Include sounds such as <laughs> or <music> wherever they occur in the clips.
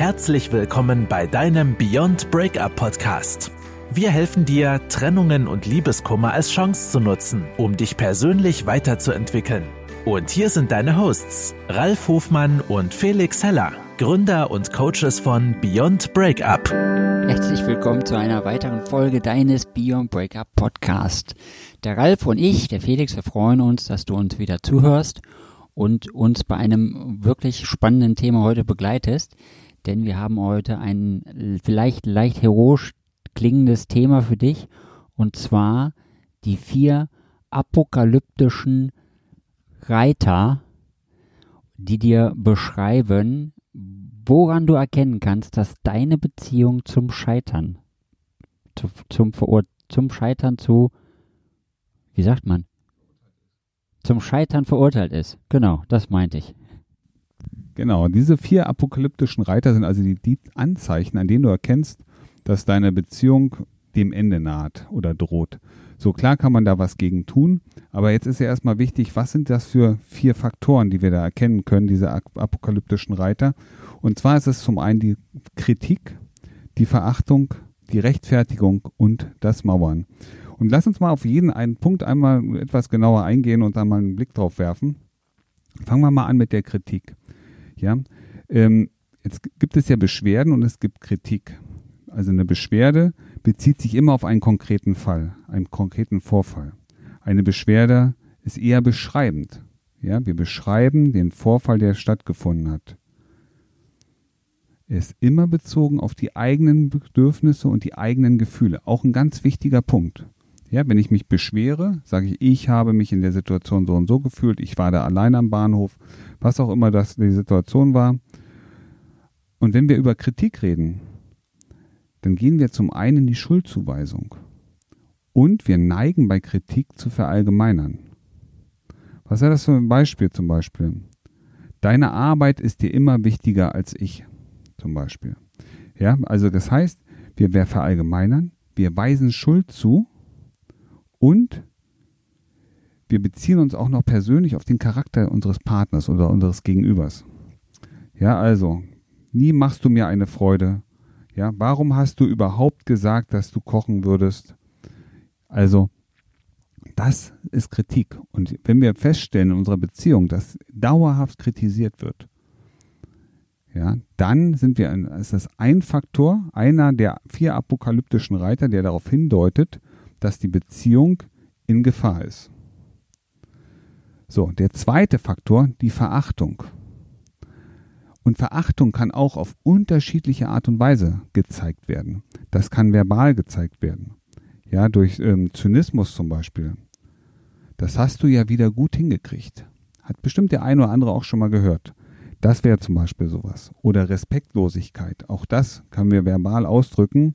Herzlich willkommen bei deinem Beyond Breakup Podcast. Wir helfen dir, Trennungen und Liebeskummer als Chance zu nutzen, um dich persönlich weiterzuentwickeln. Und hier sind deine Hosts, Ralf Hofmann und Felix Heller, Gründer und Coaches von Beyond Breakup. Herzlich willkommen zu einer weiteren Folge deines Beyond Breakup Podcast. Der Ralf und ich, der Felix, wir freuen uns, dass du uns wieder zuhörst und uns bei einem wirklich spannenden Thema heute begleitest. Denn wir haben heute ein vielleicht leicht heroisch klingendes Thema für dich. Und zwar die vier apokalyptischen Reiter, die dir beschreiben, woran du erkennen kannst, dass deine Beziehung zum Scheitern, zu, zum, Verur zum Scheitern zu, wie sagt man, zum Scheitern verurteilt ist. Genau, das meinte ich. Genau, diese vier apokalyptischen Reiter sind also die, die Anzeichen, an denen du erkennst, dass deine Beziehung dem Ende naht oder droht. So klar kann man da was gegen tun, aber jetzt ist ja erstmal wichtig, was sind das für vier Faktoren, die wir da erkennen können, diese apokalyptischen Reiter? Und zwar ist es zum einen die Kritik, die Verachtung, die Rechtfertigung und das Mauern. Und lass uns mal auf jeden einen Punkt einmal etwas genauer eingehen und dann mal einen Blick drauf werfen. Fangen wir mal an mit der Kritik. Ja, ähm, jetzt gibt es ja Beschwerden und es gibt Kritik. Also eine Beschwerde bezieht sich immer auf einen konkreten Fall, einen konkreten Vorfall. Eine Beschwerde ist eher beschreibend. Ja, wir beschreiben den Vorfall, der stattgefunden hat. Er ist immer bezogen auf die eigenen Bedürfnisse und die eigenen Gefühle. Auch ein ganz wichtiger Punkt. Ja, wenn ich mich beschwere, sage ich, ich habe mich in der Situation so und so gefühlt, ich war da allein am Bahnhof, was auch immer das die Situation war. Und wenn wir über Kritik reden, dann gehen wir zum einen in die Schuldzuweisung. Und wir neigen bei Kritik zu verallgemeinern. Was ist das für ein Beispiel zum Beispiel? Deine Arbeit ist dir immer wichtiger als ich, zum Beispiel. Ja, also das heißt, wir verallgemeinern, wir weisen Schuld zu und wir beziehen uns auch noch persönlich auf den Charakter unseres Partners oder unseres Gegenübers. Ja, also, nie machst du mir eine Freude. Ja, warum hast du überhaupt gesagt, dass du kochen würdest? Also, das ist Kritik. Und wenn wir feststellen in unserer Beziehung, dass dauerhaft kritisiert wird, ja, dann sind wir, ist das ein Faktor, einer der vier apokalyptischen Reiter, der darauf hindeutet, dass die Beziehung in Gefahr ist. So, der zweite Faktor, die Verachtung. Und Verachtung kann auch auf unterschiedliche Art und Weise gezeigt werden. Das kann verbal gezeigt werden. Ja, durch ähm, Zynismus zum Beispiel. Das hast du ja wieder gut hingekriegt. Hat bestimmt der eine oder andere auch schon mal gehört. Das wäre zum Beispiel sowas. Oder Respektlosigkeit. Auch das können wir verbal ausdrücken.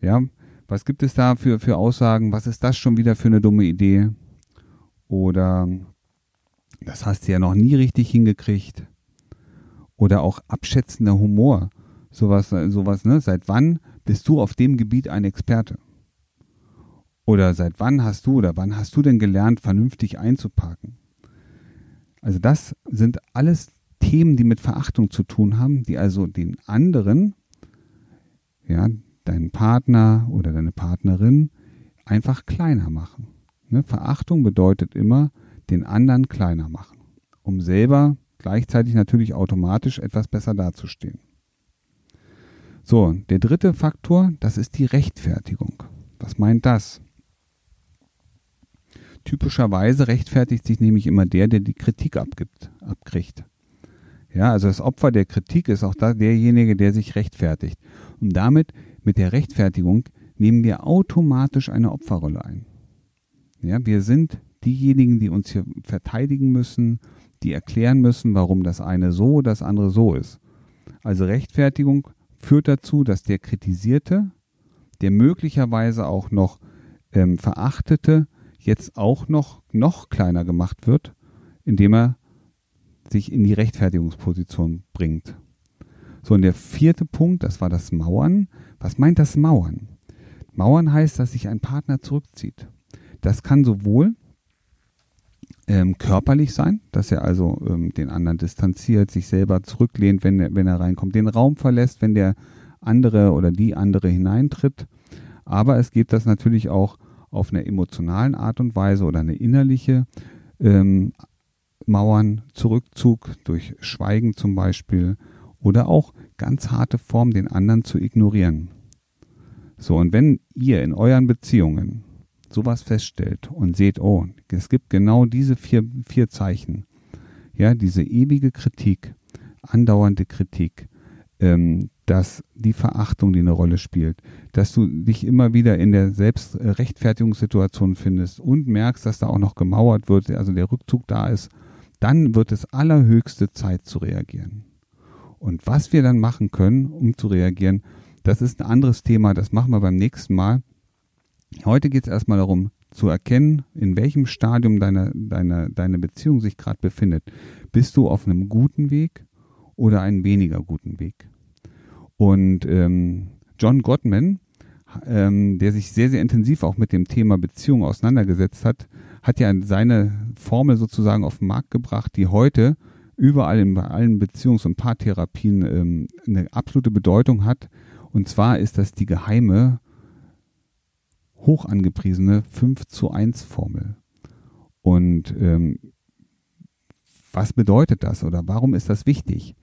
Ja, was gibt es da für, für Aussagen? Was ist das schon wieder für eine dumme Idee? Oder das hast du ja noch nie richtig hingekriegt. Oder auch abschätzender Humor. Sowas, sowas, ne? Seit wann bist du auf dem Gebiet ein Experte? Oder seit wann hast du oder wann hast du denn gelernt, vernünftig einzuparken? Also das sind alles Themen, die mit Verachtung zu tun haben, die also den anderen, ja, deinen Partner oder deine Partnerin einfach kleiner machen. Ne? Verachtung bedeutet immer, den anderen kleiner machen, um selber gleichzeitig natürlich automatisch etwas besser dazustehen. So, der dritte Faktor, das ist die Rechtfertigung. Was meint das? Typischerweise rechtfertigt sich nämlich immer der, der die Kritik abgibt, abkriegt. Ja, also das Opfer der Kritik ist auch derjenige, der sich rechtfertigt. Und damit mit der Rechtfertigung nehmen wir automatisch eine Opferrolle ein. Ja, wir sind diejenigen, die uns hier verteidigen müssen, die erklären müssen, warum das eine so, das andere so ist. Also Rechtfertigung führt dazu, dass der Kritisierte, der möglicherweise auch noch ähm, Verachtete, jetzt auch noch, noch kleiner gemacht wird, indem er sich in die Rechtfertigungsposition bringt. So, und der vierte Punkt, das war das Mauern. Was meint das Mauern? Mauern heißt, dass sich ein Partner zurückzieht. Das kann sowohl ähm, körperlich sein, dass er also ähm, den anderen distanziert, sich selber zurücklehnt, wenn er, wenn er reinkommt, den Raum verlässt, wenn der andere oder die andere hineintritt. Aber es geht das natürlich auch auf einer emotionalen Art und Weise oder eine innerliche ähm, Mauern, Zurückzug durch Schweigen zum Beispiel oder auch ganz harte Form, den anderen zu ignorieren. So, und wenn ihr in euren Beziehungen sowas feststellt und seht, oh, es gibt genau diese vier, vier Zeichen, ja, diese ewige Kritik, andauernde Kritik, ähm, dass die Verachtung, die eine Rolle spielt, dass du dich immer wieder in der Selbstrechtfertigungssituation findest und merkst, dass da auch noch gemauert wird, also der Rückzug da ist, dann wird es allerhöchste Zeit zu reagieren. Und was wir dann machen können, um zu reagieren, das ist ein anderes Thema, das machen wir beim nächsten Mal. Heute geht es erstmal darum, zu erkennen, in welchem Stadium deine, deine, deine Beziehung sich gerade befindet. Bist du auf einem guten Weg oder einen weniger guten Weg? Und ähm, John Gottman, ähm, der sich sehr, sehr intensiv auch mit dem Thema Beziehung auseinandergesetzt hat, hat ja seine Formel sozusagen auf den Markt gebracht, die heute überall in allen Beziehungs- und Paartherapien ähm, eine absolute Bedeutung hat. Und zwar ist das die geheime, hoch angepriesene 5 zu 1 Formel. Und ähm, was bedeutet das oder warum ist das wichtig?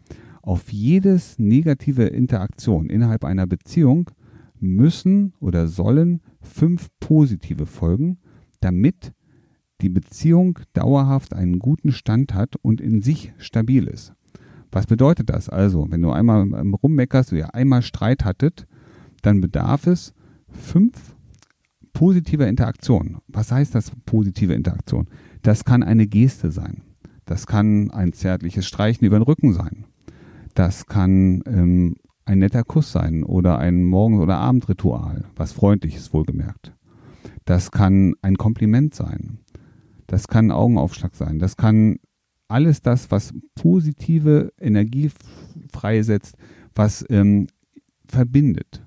Auf jedes negative Interaktion innerhalb einer Beziehung müssen oder sollen fünf positive folgen, damit die Beziehung dauerhaft einen guten Stand hat und in sich stabil ist. Was bedeutet das also? Wenn du einmal rummeckerst, du ja einmal Streit hattet, dann bedarf es fünf positiver Interaktionen. Was heißt das positive Interaktion? Das kann eine Geste sein. Das kann ein zärtliches Streichen über den Rücken sein. Das kann ähm, ein netter Kuss sein oder ein Morgen- oder Abendritual, was freundlich ist, wohlgemerkt. Das kann ein Kompliment sein. Das kann Augenaufschlag sein. Das kann alles das, was positive Energie freisetzt, was ähm, verbindet.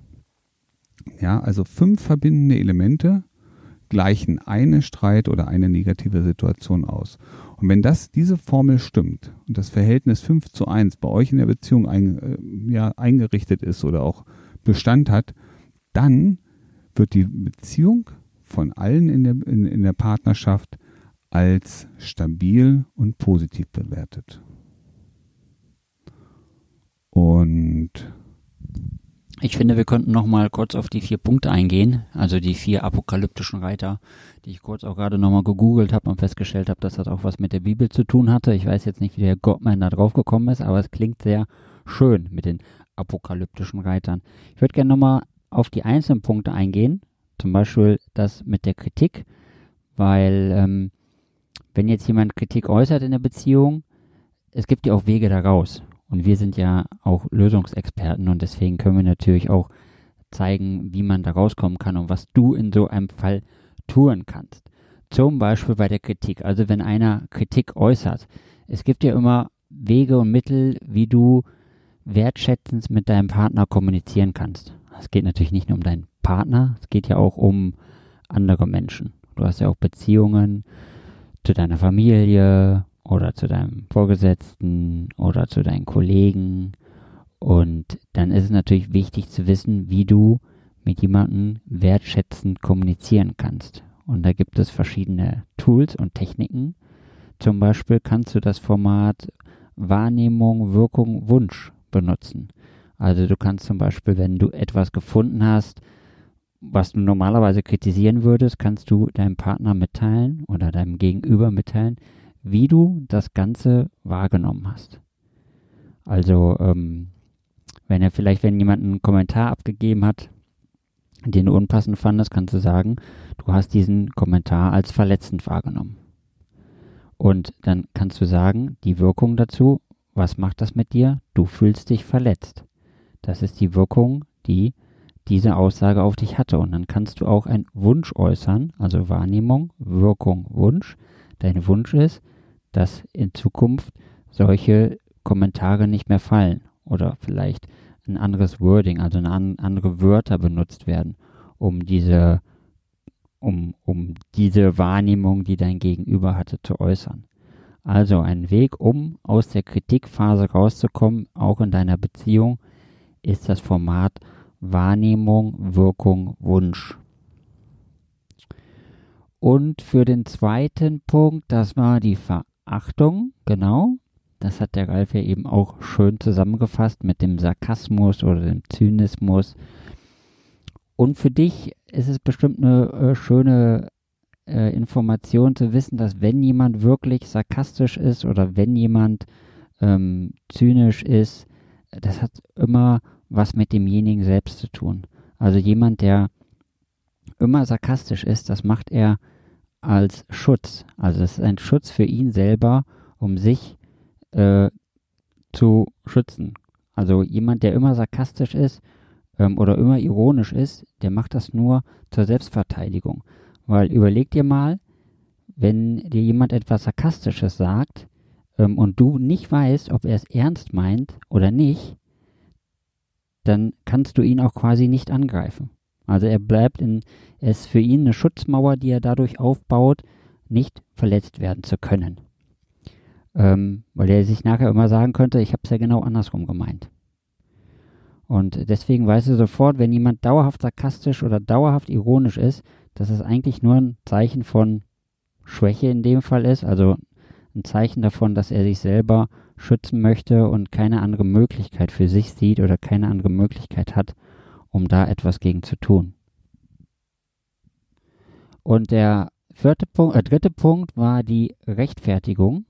Ja, also fünf verbindende Elemente gleichen eine Streit oder eine negative Situation aus. Und wenn das, diese Formel stimmt und das Verhältnis 5 zu 1 bei euch in der Beziehung ein, äh, ja, eingerichtet ist oder auch Bestand hat, dann wird die Beziehung von allen in der, in, in der Partnerschaft als stabil und positiv bewertet. Und ich finde, wir könnten noch mal kurz auf die vier Punkte eingehen, also die vier apokalyptischen Reiter, die ich kurz auch gerade noch mal gegoogelt habe und festgestellt habe, dass das auch was mit der Bibel zu tun hatte. Ich weiß jetzt nicht, wie der Gottman da drauf gekommen ist, aber es klingt sehr schön mit den apokalyptischen Reitern. Ich würde gerne noch mal auf die einzelnen Punkte eingehen, zum Beispiel das mit der Kritik, weil ähm, wenn jetzt jemand Kritik äußert in der Beziehung, es gibt ja auch Wege daraus. Und wir sind ja auch Lösungsexperten und deswegen können wir natürlich auch zeigen, wie man da rauskommen kann und was du in so einem Fall tun kannst. Zum Beispiel bei der Kritik. Also wenn einer Kritik äußert. Es gibt ja immer Wege und Mittel, wie du wertschätzend mit deinem Partner kommunizieren kannst. Es geht natürlich nicht nur um deinen Partner, es geht ja auch um andere Menschen. Du hast ja auch Beziehungen, zu deiner Familie oder zu deinem Vorgesetzten oder zu deinen Kollegen. Und dann ist es natürlich wichtig zu wissen, wie du mit jemandem wertschätzend kommunizieren kannst. Und da gibt es verschiedene Tools und Techniken. Zum Beispiel kannst du das Format Wahrnehmung, Wirkung, Wunsch benutzen. Also du kannst zum Beispiel, wenn du etwas gefunden hast, was du normalerweise kritisieren würdest, kannst du deinem Partner mitteilen oder deinem Gegenüber mitteilen, wie du das Ganze wahrgenommen hast. Also, ähm, wenn er vielleicht, wenn jemand einen Kommentar abgegeben hat, den du unpassend fandest, kannst du sagen, du hast diesen Kommentar als verletzend wahrgenommen. Und dann kannst du sagen, die Wirkung dazu, was macht das mit dir? Du fühlst dich verletzt. Das ist die Wirkung, die diese Aussage auf dich hatte. Und dann kannst du auch einen Wunsch äußern, also Wahrnehmung, Wirkung, Wunsch. Dein Wunsch ist, dass in Zukunft solche Kommentare nicht mehr fallen oder vielleicht ein anderes Wording, also eine andere Wörter benutzt werden, um diese um, um diese Wahrnehmung, die dein Gegenüber hatte, zu äußern. Also ein Weg, um aus der Kritikphase rauszukommen, auch in deiner Beziehung, ist das Format Wahrnehmung, Wirkung, Wunsch. Und für den zweiten Punkt, das war die Verachtung, genau. Das hat der Ralf ja eben auch schön zusammengefasst mit dem Sarkasmus oder dem Zynismus. Und für dich ist es bestimmt eine äh, schöne äh, Information zu wissen, dass wenn jemand wirklich sarkastisch ist oder wenn jemand ähm, zynisch ist, das hat immer was mit demjenigen selbst zu tun. Also jemand, der immer sarkastisch ist, das macht er als Schutz. Also es ist ein Schutz für ihn selber, um sich äh, zu schützen. Also jemand, der immer sarkastisch ist ähm, oder immer ironisch ist, der macht das nur zur Selbstverteidigung. Weil überleg dir mal, wenn dir jemand etwas Sarkastisches sagt ähm, und du nicht weißt, ob er es ernst meint oder nicht, dann kannst du ihn auch quasi nicht angreifen. Also er bleibt in, er ist für ihn eine Schutzmauer, die er dadurch aufbaut, nicht verletzt werden zu können. Ähm, weil er sich nachher immer sagen könnte, ich habe es ja genau andersrum gemeint. Und deswegen weißt du sofort, wenn jemand dauerhaft sarkastisch oder dauerhaft ironisch ist, dass es eigentlich nur ein Zeichen von Schwäche in dem Fall ist, also ein Zeichen davon, dass er sich selber schützen möchte und keine andere Möglichkeit für sich sieht oder keine andere Möglichkeit hat, um da etwas gegen zu tun. Und der vierte Punkt, äh, dritte Punkt war die Rechtfertigung.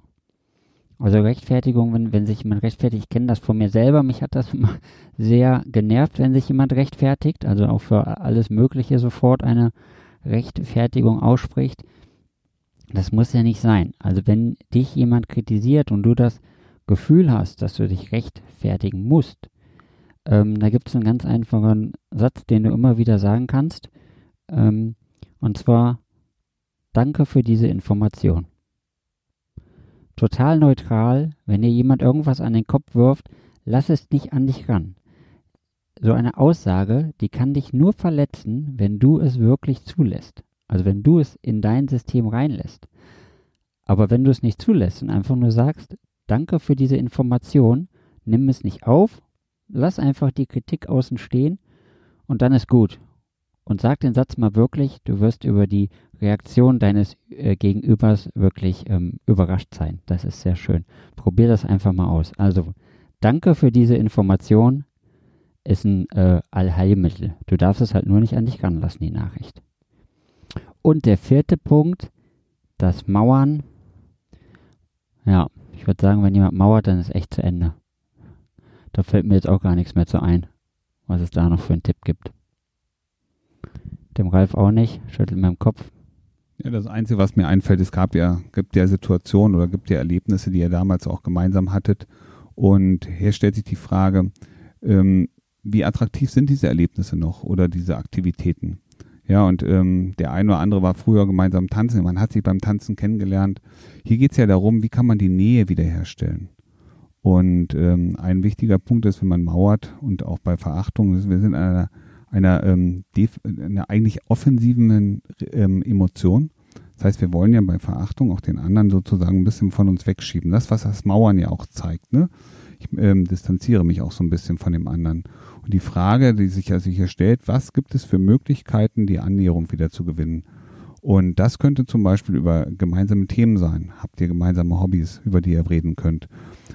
Also Rechtfertigung, wenn, wenn sich jemand rechtfertigt, ich kenne das von mir selber, mich hat das <laughs> immer sehr genervt, wenn sich jemand rechtfertigt, also auch für alles Mögliche sofort eine Rechtfertigung ausspricht. Das muss ja nicht sein. Also wenn dich jemand kritisiert und du das Gefühl hast, dass du dich rechtfertigen musst, ähm, da gibt es einen ganz einfachen Satz, den du immer wieder sagen kannst. Ähm, und zwar, danke für diese Information total neutral, wenn dir jemand irgendwas an den Kopf wirft, lass es nicht an dich ran. So eine Aussage, die kann dich nur verletzen, wenn du es wirklich zulässt. Also wenn du es in dein System reinlässt. Aber wenn du es nicht zulässt und einfach nur sagst, danke für diese Information, nimm es nicht auf, lass einfach die Kritik außen stehen und dann ist gut. Und sag den Satz mal wirklich, du wirst über die Reaktion deines äh, Gegenübers wirklich ähm, überrascht sein. Das ist sehr schön. Probier das einfach mal aus. Also, danke für diese Information. Ist ein äh, Allheilmittel. Du darfst es halt nur nicht an dich ranlassen, die Nachricht. Und der vierte Punkt, das Mauern. Ja, ich würde sagen, wenn jemand mauert, dann ist echt zu Ende. Da fällt mir jetzt auch gar nichts mehr zu ein, was es da noch für einen Tipp gibt. Dem Ralf auch nicht, schüttelt mir im Kopf. Ja, das Einzige, was mir einfällt, es gab ja, gibt ja Situationen oder gibt ja Erlebnisse, die ihr damals auch gemeinsam hattet. Und hier stellt sich die Frage, ähm, wie attraktiv sind diese Erlebnisse noch oder diese Aktivitäten? Ja, und ähm, der eine oder andere war früher gemeinsam tanzen, man hat sich beim Tanzen kennengelernt. Hier geht es ja darum, wie kann man die Nähe wiederherstellen? Und ähm, ein wichtiger Punkt ist, wenn man mauert und auch bei Verachtung, wir sind in einer einer, ähm, einer eigentlich offensiven ähm, Emotion. Das heißt, wir wollen ja bei Verachtung auch den anderen sozusagen ein bisschen von uns wegschieben. Das, was das Mauern ja auch zeigt. Ne? Ich ähm, distanziere mich auch so ein bisschen von dem anderen. Und die Frage, die sich also hier stellt, was gibt es für Möglichkeiten, die Annäherung wieder zu gewinnen? Und das könnte zum Beispiel über gemeinsame Themen sein. Habt ihr gemeinsame Hobbys, über die ihr reden könnt?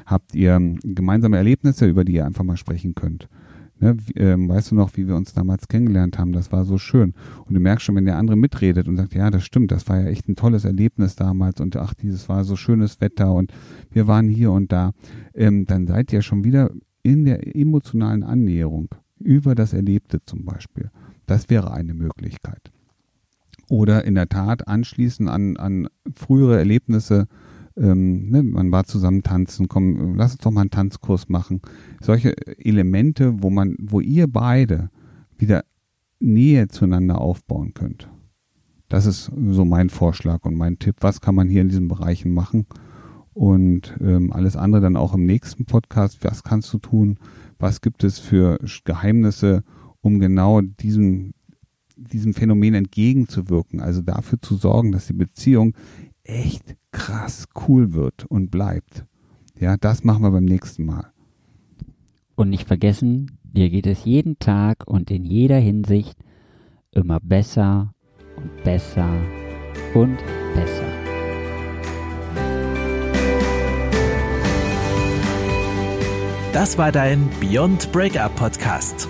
Habt ihr ähm, gemeinsame Erlebnisse, über die ihr einfach mal sprechen könnt? Ne, wie, ähm, weißt du noch, wie wir uns damals kennengelernt haben? Das war so schön. Und du merkst schon, wenn der andere mitredet und sagt, ja, das stimmt, das war ja echt ein tolles Erlebnis damals und ach, dieses war so schönes Wetter und wir waren hier und da, ähm, dann seid ihr schon wieder in der emotionalen Annäherung über das Erlebte zum Beispiel. Das wäre eine Möglichkeit. Oder in der Tat anschließen an, an frühere Erlebnisse, ähm, ne, man war zusammen tanzen, komm, lass uns doch mal einen Tanzkurs machen. Solche Elemente, wo man, wo ihr beide wieder Nähe zueinander aufbauen könnt. Das ist so mein Vorschlag und mein Tipp. Was kann man hier in diesen Bereichen machen? Und ähm, alles andere dann auch im nächsten Podcast. Was kannst du tun? Was gibt es für Geheimnisse, um genau diesen diesem Phänomen entgegenzuwirken, also dafür zu sorgen, dass die Beziehung echt krass cool wird und bleibt. Ja, das machen wir beim nächsten Mal. Und nicht vergessen, dir geht es jeden Tag und in jeder Hinsicht immer besser und besser und besser. Das war dein Beyond Breakup Podcast.